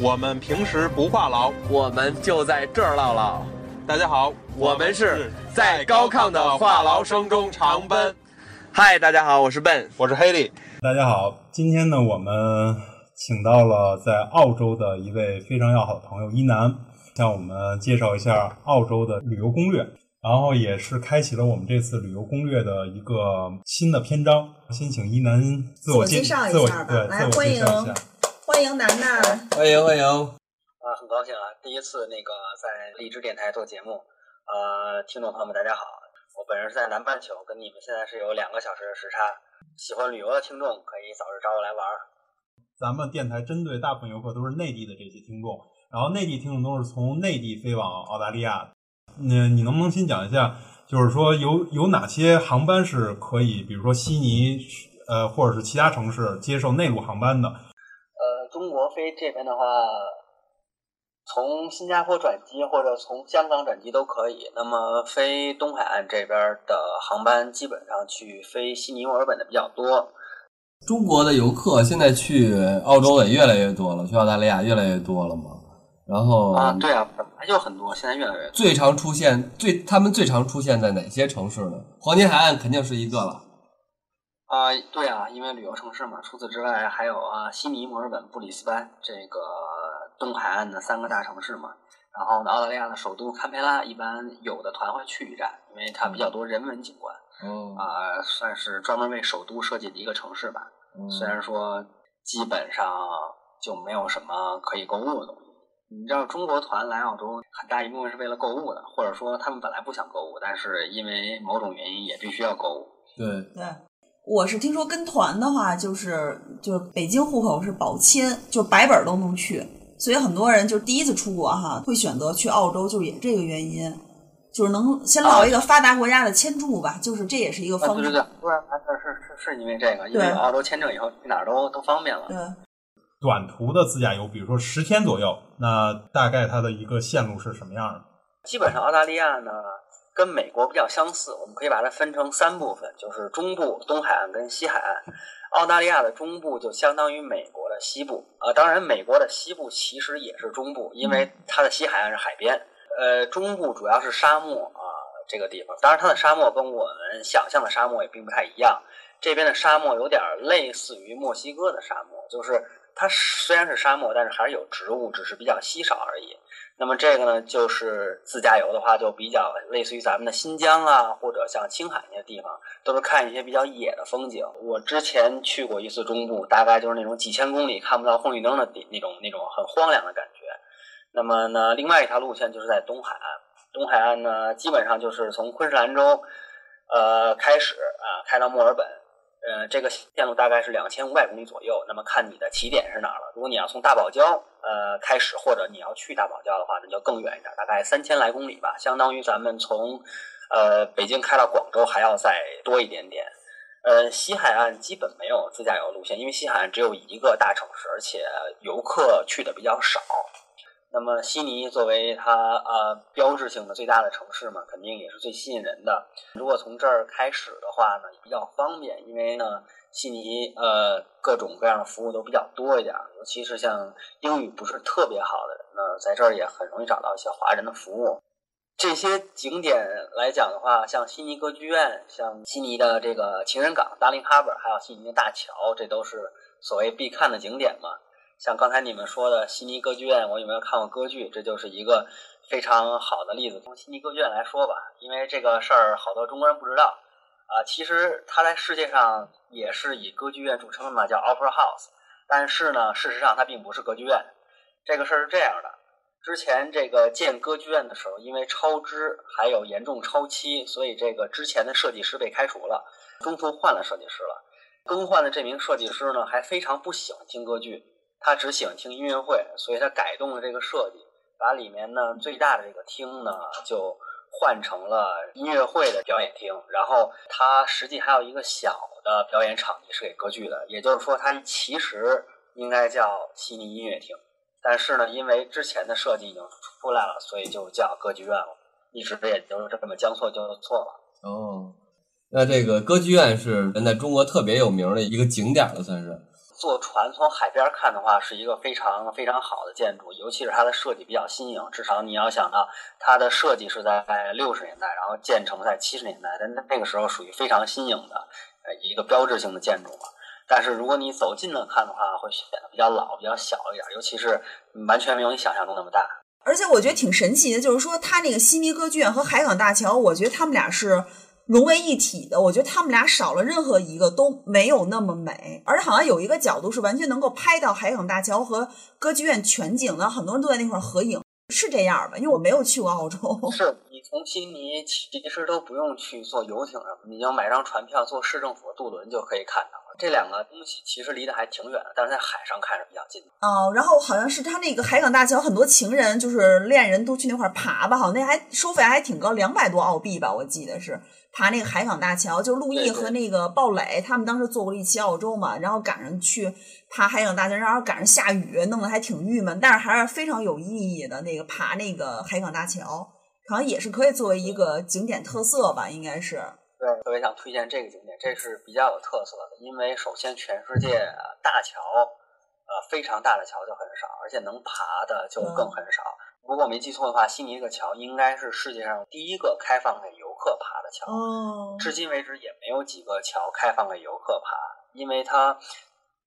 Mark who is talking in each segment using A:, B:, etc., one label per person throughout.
A: 我们平时不话痨，
B: 我们就在这儿唠唠。
A: 大家好，
B: 我们是在高亢的话痨声中长奔。嗨，大家好，我是 Ben，
A: 我是黑利。
C: 大家好，今天呢，我们请到了在澳洲的一位非常要好的朋友一楠，向我们介绍一下澳洲的旅游攻略，然后也是开启了我们这次旅游攻略的一个新的篇章。先请一楠自我介
D: 绍
C: 一
D: 下吧，
C: 对，
D: 来欢迎欢迎楠楠，
B: 欢迎欢迎
E: 啊，很高兴啊，第一次那个在荔枝电台做节目，呃，听众朋友们大家好，我本人是在南半球，跟你们现在是有两个小时的时差，喜欢旅游的听众可以早日找我来玩儿。
C: 咱们电台针对大部分游客都是内地的这些听众，然后内地听众都是从内地飞往澳大利亚。那你能不能先讲一下，就是说有有哪些航班是可以，比如说悉尼，呃，或者是其他城市接受内陆航班的？
E: 飞这边的话，从新加坡转机或者从香港转机都可以。那么飞东海岸这边的航班，基本上去飞悉尼、墨尔本的比较多。
B: 中国的游客现在去澳洲也越来越多了，去澳大利亚越来越多了嘛。然后
E: 啊，对啊，本来就很多，现在越来越多。
B: 最常出现最他们最常出现在哪些城市呢？黄金海岸肯定是一个了。
E: 啊，对啊，因为旅游城市嘛。除此之外，还有啊，悉尼、墨尔本、布里斯班这个东海岸的三个大城市嘛。然后呢，澳大利亚的首都堪培拉一般有的团会去一站，因为它比较多人文景观。
B: 嗯
E: 啊，算是专门为首都设计的一个城市吧。
B: 嗯
E: 虽然说基本上就没有什么可以购物的东西。你知道，中国团来澳洲很大一部分是为了购物的，或者说他们本来不想购物，但是因为某种原因也必须要购物。
B: 对，
D: 对，我是听说跟团的话，就是就是北京户口是保签，就白本都能去，所以很多人就第一次出国哈，会选择去澳洲，就是也这个原因，就是能先捞一个发达国家的签注吧，就是这也是一个
E: 啊，
D: 方式。
E: 对对对，不然是是是是因为这个，因为有澳洲签证以后，去哪儿都都方便了。
D: 对，
C: 短途的自驾游，比如说十天左右，那大概它的一个线路是什么样的？
E: 基本上澳大利亚呢跟美国比较相似，我们可以把它分成三部分，就是中部、东海岸跟西海岸。澳大利亚的中部就相当于美国的西部，呃，当然美国的西部其实也是中部，因为它的西海岸是海边。呃，中部主要是沙漠啊、这个地方，当然它的沙漠跟我们想象的沙漠也并不太一样。这边的沙漠有点类似于墨西哥的沙漠，就是它虽然是沙漠，但是还是有植物，只是比较稀少而已。那么这个呢，就是自驾游的话，就比较类似于咱们的新疆啊，或者像青海那些地方，都是看一些比较野的风景。我之前去过一次中部，大概就是那种几千公里看不到红绿灯的地那种那种很荒凉的感觉。那么呢，另外一条路线就是在东海岸，东海岸呢，基本上就是从昆士兰州，呃开始啊、开到墨尔本。呃，这个线路大概是两千五百公里左右。那么看你的起点是哪儿了。如果你要从大堡礁呃开始，或者你要去大堡礁的话，那就更远一点，大概三千来公里吧，相当于咱们从呃北京开到广州还要再多一点点。呃，西海岸基本没有自驾游路线，因为西海岸只有一个大城市，而且游客去的比较少。那么悉尼作为它呃标志性的最大的城市嘛，肯定也是最吸引人的。如果从这儿开始的话呢，也比较方便，因为呢，悉尼呃各种各样的服务都比较多一点，尤其是像英语不是特别好的人呢，在这儿也很容易找到一些华人的服务。这些景点来讲的话，像悉尼歌剧院，像悉尼的这个情人港 （Darling Harbour），还有悉尼的大桥，这都是所谓必看的景点嘛。像刚才你们说的悉尼歌剧院，我有没有看过歌剧？这就是一个非常好的例子。从悉尼歌剧院来说吧，因为这个事儿好多中国人不知道啊、其实它在世界上也是以歌剧院著称的嘛，叫 Opera House。但是呢，事实上它并不是歌剧院。这个事儿是这样的：之前这个建歌剧院的时候，因为超支还有严重超期，所以这个之前的设计师被开除了，中途换了设计师了。更换的这名设计师呢，还非常不喜欢听歌剧。他只喜欢听音乐会，所以他改动了这个设计，把里面呢最大的这个厅呢就换成了音乐会的表演厅，然后它实际还有一个小的表演场地是给歌剧的，也就是说它其实应该叫悉尼音乐厅，但是呢因为之前的设计已经出来了，所以就叫歌剧院了，一直也就是这么将错就错了。
B: 哦，那这个歌剧院是在中国特别有名的一个景点了，算是。
E: 坐船从海边看的话，是一个非常非常好的建筑，尤其是它的设计比较新颖。至少你要想到它的设计是在六十年代，然后建成在七十年代，但那个时候属于非常新颖的呃一个标志性的建筑嘛。但是如果你走近了看的话，会显得比较老、比较小一点，尤其是完全没有你想象中那么大。
D: 而且我觉得挺神奇的，就是说它那个悉尼歌剧院和海港大桥，我觉得他们俩是。融为一体的，我觉得他们俩少了任何一个都没有那么美，而且好像有一个角度是完全能够拍到海港大桥和歌剧院全景的，很多人都在那块儿合影，是这样吧？因为我没有去过澳洲。
E: 是你从悉尼其实都不用去坐游艇什么，你要买张船票坐市政府渡轮就可以看到了。这两个东西其实离得还挺远的，但是在海上看着比较近。
D: 哦，然后好像是他那个海港大桥，很多情人就是恋人都去那块儿爬吧，好像那还收费还挺高，两百多澳币吧，我记得是爬那个海港大桥。就陆毅和那个鲍蕾他们当时做过一期澳洲嘛，然后赶上去爬海港大桥，然后赶上下雨，弄得还挺郁闷，但是还是非常有意义的。那个爬那个海港大桥，好像也是可以作为一个景点特色吧，应该是。
E: 对，特别想推荐这个景点，这是比较有特色的。因为首先，全世界大桥，呃，非常大的桥就很少，而且能爬的就更很少。如果我没记错的话，悉尼这个桥应该是世界上第一个开放给游客爬的桥。
D: 哦。
E: 至今为止也没有几个桥开放给游客爬，因为它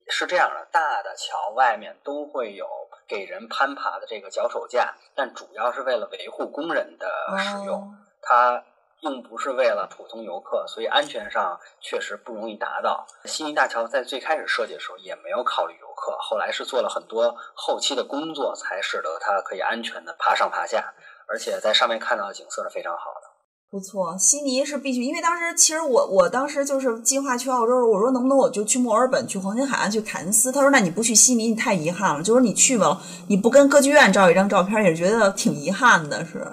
E: 是这样的：大的桥外面都会有给人攀爬的这个脚手架，但主要是为了维护工人的使用。它。并不是为了普通游客，所以安全上确实不容易达到。悉尼大桥在最开始设计的时候也没有考虑游客，后来是做了很多后期的工作，才使得它可以安全的爬上爬下，而且在上面看到的景色是非常好的。
D: 不错，悉尼是必须，因为当时其实我我当时就是计划去澳洲，我说能不能我就去墨尔本、去黄金海岸、去凯恩斯。他说那你不去悉尼，你太遗憾了。就是你去吧，你不跟歌剧院照一张照片，也觉得挺遗憾的，是。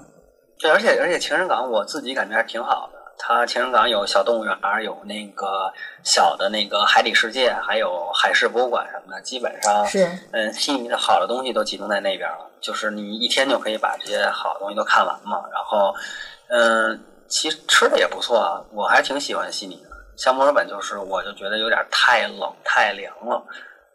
E: 对，而且而且情人港我自己感觉还挺好的。它情人港有小动物园，有那个小的那个海底世界，还有海事博物馆什么的。基本上
D: 是
E: 嗯，悉尼的好的东西都集中在那边了。就是你一天就可以把这些好的东西都看完嘛。然后嗯，其实吃的也不错啊，我还挺喜欢悉尼的。像墨尔本就是，我就觉得有点太冷太凉了，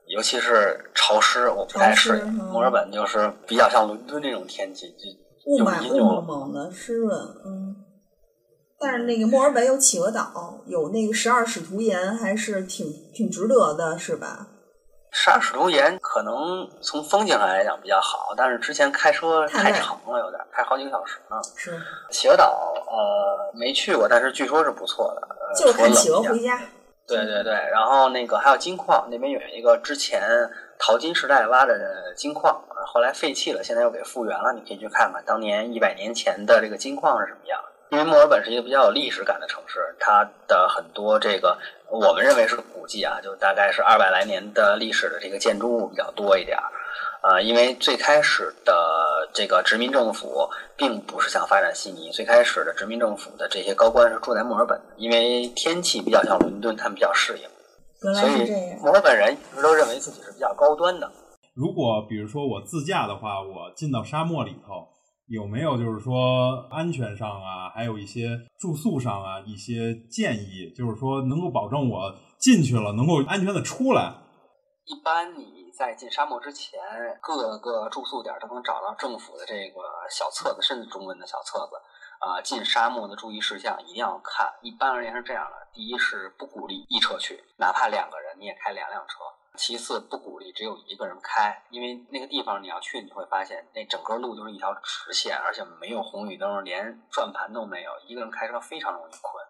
E: 尤其是潮湿，我不太适应。墨尔本就是比较像伦敦那种天气，就。
D: 雾霾雾蒙蒙的湿润，嗯，但是那个墨尔本有企鹅岛，有那个十二使徒岩，还是挺挺值得的，是吧？
E: 十二使徒岩可能从风景上来讲比较好，但是之前开车太长了，有点开好几个小时呢。
D: 是
E: 企鹅岛，呃，没去过，但是据说是不错的。
D: 就是看企鹅回家。
E: 对对对，然后那个还有金矿，那边有一个之前淘金时代挖的金矿。后来废弃了，现在又给复原了。你可以去看看当年一百年前的这个金矿是什么样。因为墨尔本是一个比较有历史感的城市，它的很多这个我们认为是古迹啊，就大概是二百来年的历史的这个建筑物比较多一点儿。呃，因为最开始的这个殖民政府并不是想发展悉尼，最开始的殖民政府的这些高官是住在墨尔本，因为天气比较像伦敦，他们比较适应。所以墨尔本人一直都认为自己是比较高端的。
C: 如果比如说我自驾的话，我进到沙漠里头，有没有就是说安全上啊，还有一些住宿上啊一些建议，就是说能够保证我进去了能够安全的出来？
E: 一般你在进沙漠之前，各个住宿点都能找到政府的这个小册子，甚至中文的小册子。啊，进沙漠的注意事项一定要看。一般而言是这样的：第一是不鼓励一车去，哪怕两个人你也开两辆车。其次，不鼓励只有一个人开，因为那个地方你要去，你会发现那整个路就是一条直线，而且没有红绿灯，连转盘都没有，一个人开车非常容易困。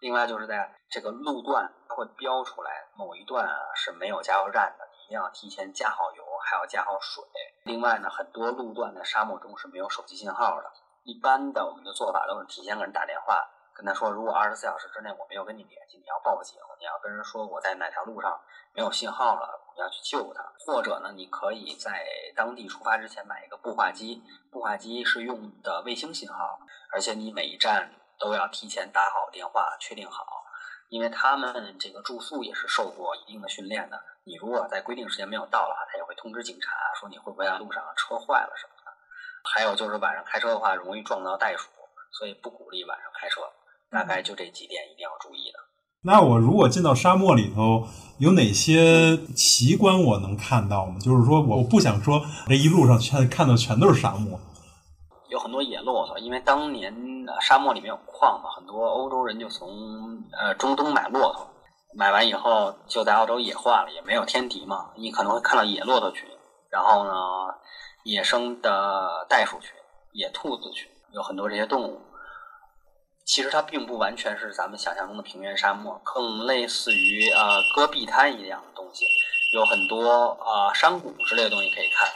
E: 另外，就是在这个路段它会标出来某一段啊是没有加油站的，你一定要提前加好油，还要加好水。另外呢，很多路段在沙漠中是没有手机信号的，一般的我们的做法都是提前给人打电话。跟他说，如果二十四小时之内我没有跟你联系，你要报警，你要跟人说我在哪条路上没有信号了，你要去救他。或者呢，你可以在当地出发之前买一个步话机，步话机是用的卫星信号，而且你每一站都要提前打好电话，确定好，因为他们这个住宿也是受过一定的训练的。你如果在规定时间没有到的话，他也会通知警察说你会不会在路上车坏了什么的。还有就是晚上开车的话，容易撞到袋鼠，所以不鼓励晚上开车。大概就这几点一定要注意的。
C: 那我如果进到沙漠里头，有哪些奇观我能看到吗？就是说，我不想说这一路上全看到全都是沙漠。
E: 有很多野骆驼，因为当年沙漠里面有矿嘛，很多欧洲人就从呃中东买骆驼，买完以后就在澳洲野化了，也没有天敌嘛，你可能会看到野骆驼群，然后呢，野生的袋鼠群、野兔子群，有很多这些动物。其实它并不完全是咱们想象中的平原沙漠，更类似于呃戈壁滩一样的东西，有很多啊山谷之类的东西可以看。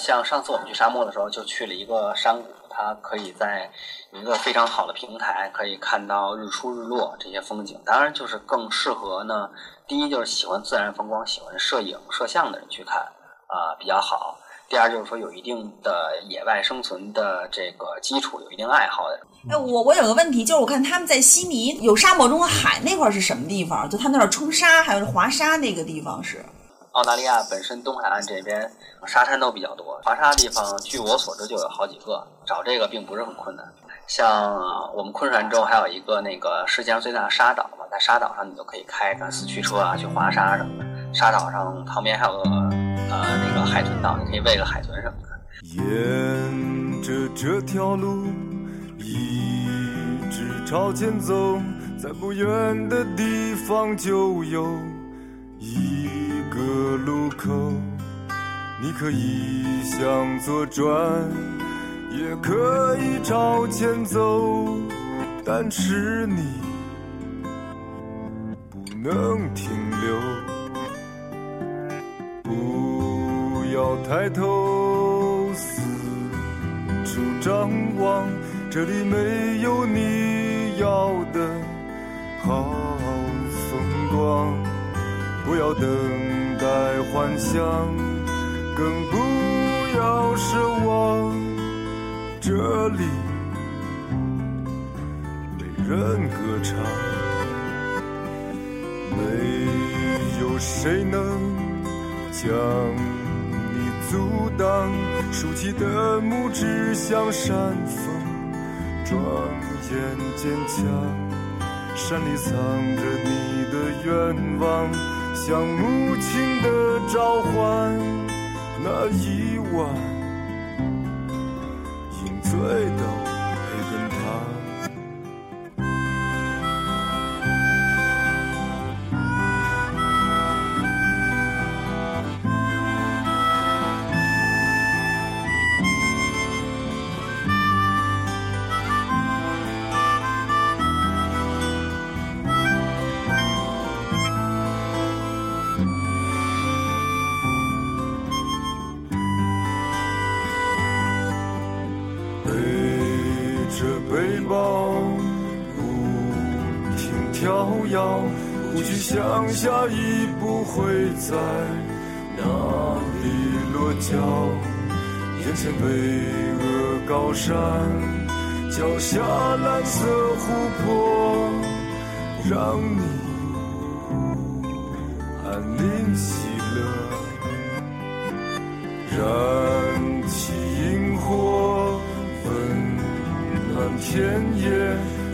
E: 像上次我们去沙漠的时候，就去了一个山谷，它可以在一个非常好的平台，可以看到日出日落这些风景。当然，就是更适合呢，第一就是喜欢自然风光、喜欢摄影摄像的人去看啊比较好。第二就是说有一定的野外生存的这个基础，有一定爱好的。
D: 哎，我我有个问题，就是我看他们在悉尼有沙漠中的海那块是什么地方？就他那儿冲沙，还有滑沙那个地方是？
E: 澳大利亚本身东海岸这边沙滩都比较多，滑沙的地方据我所知就有好几个，找这个并不是很困难。像我们昆山州还有一个那个世界上最大的沙岛嘛，在沙岛上你就可以开着四驱车啊去滑沙什么的。沙岛上旁边还有个呃那个海豚岛，你可以喂个海豚什么的。
F: 沿着这条路一直朝前走，在不远的地方就有一个路口，你可以向左转，也可以朝前走，但是你不能停留，抬头四处张望，这里没有你要的好风光。不要等待幻想，更不要奢望，这里没人歌唱，没有谁能将阻挡。竖起的拇指向山峰，庄严坚强。山里藏着你的愿望。像母亲的召唤，那一晚饮醉的跳跃，不去想下一步会在哪里落脚。眼前巍峨高山，脚下蓝色湖泊，让你安宁喜乐。燃起萤火，温暖田野，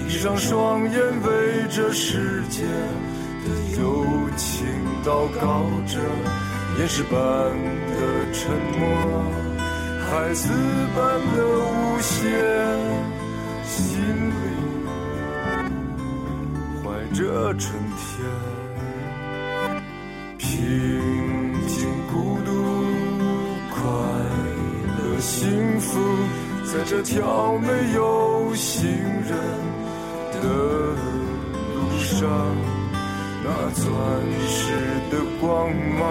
F: 闭上双眼，为这世界的友情祷告着。岩石般的沉默，孩子般的无邪，心里怀着春天，平静孤独。快乐幸福，在这条没有行人的路上，那钻石的光芒